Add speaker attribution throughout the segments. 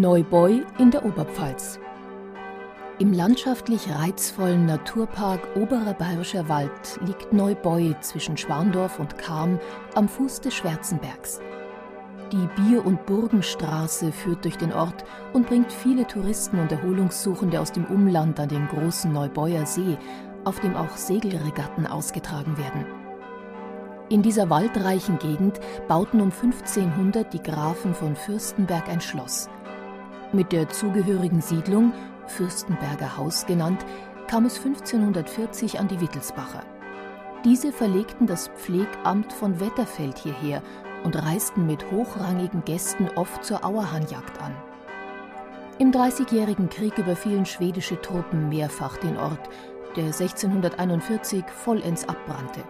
Speaker 1: Neubeu in der Oberpfalz. Im landschaftlich reizvollen Naturpark Oberer Bayerischer Wald liegt Neubeu zwischen Schwandorf und Cham am Fuß des Schwärzenbergs. Die Bier- und Burgenstraße führt durch den Ort und bringt viele Touristen und Erholungssuchende aus dem Umland an den großen Neubeuer See, auf dem auch Segelregatten ausgetragen werden. In dieser waldreichen Gegend bauten um 1500 die Grafen von Fürstenberg ein Schloss. Mit der zugehörigen Siedlung, Fürstenberger Haus genannt, kam es 1540 an die Wittelsbacher. Diese verlegten das Pflegamt von Wetterfeld hierher und reisten mit hochrangigen Gästen oft zur Auerhahnjagd an. Im Dreißigjährigen Krieg überfielen schwedische Truppen mehrfach den Ort, der 1641 vollends abbrannte.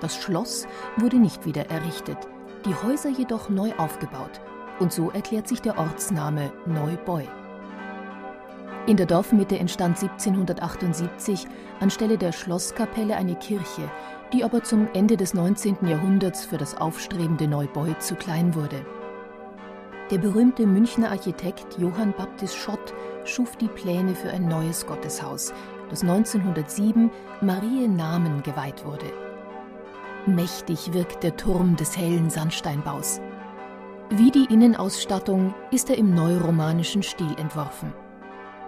Speaker 1: Das Schloss wurde nicht wieder errichtet, die Häuser jedoch neu aufgebaut – und so erklärt sich der Ortsname Neubeu. In der Dorfmitte entstand 1778 anstelle der Schlosskapelle eine Kirche, die aber zum Ende des 19. Jahrhunderts für das aufstrebende Neubeu zu klein wurde. Der berühmte Münchner Architekt Johann Baptist Schott schuf die Pläne für ein neues Gotteshaus, das 1907 Marie Namen geweiht wurde. Mächtig wirkt der Turm des hellen Sandsteinbaus. Wie die Innenausstattung ist er im neuromanischen Stil entworfen.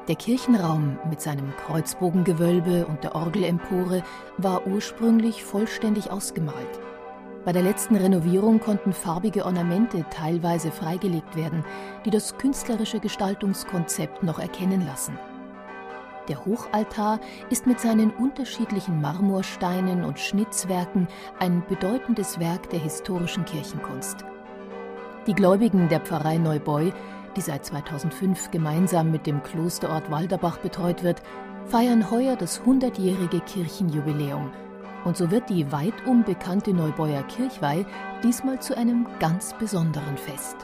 Speaker 1: Der Kirchenraum mit seinem Kreuzbogengewölbe und der Orgelempore war ursprünglich vollständig ausgemalt. Bei der letzten Renovierung konnten farbige Ornamente teilweise freigelegt werden, die das künstlerische Gestaltungskonzept noch erkennen lassen. Der Hochaltar ist mit seinen unterschiedlichen Marmorsteinen und Schnitzwerken ein bedeutendes Werk der historischen Kirchenkunst. Die Gläubigen der Pfarrei Neubeu, die seit 2005 gemeinsam mit dem Klosterort Walderbach betreut wird, feiern heuer das 100-jährige Kirchenjubiläum. Und so wird die weitum bekannte Neubeuer Kirchweih diesmal zu einem ganz besonderen Fest.